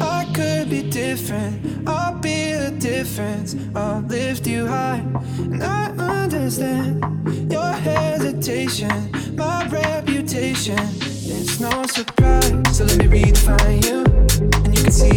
I could be different. I'll be a difference. I'll lift you high. And I understand your hesitation, my reputation. It's no surprise. So let me redefine you. And you can see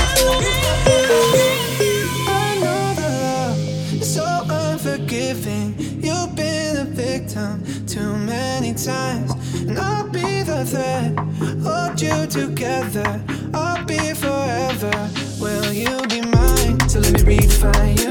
You've been a victim too many times. And I'll be the thread. Hold you together. I'll be forever. Will you be mine? So let me redefine you.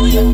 Yeah.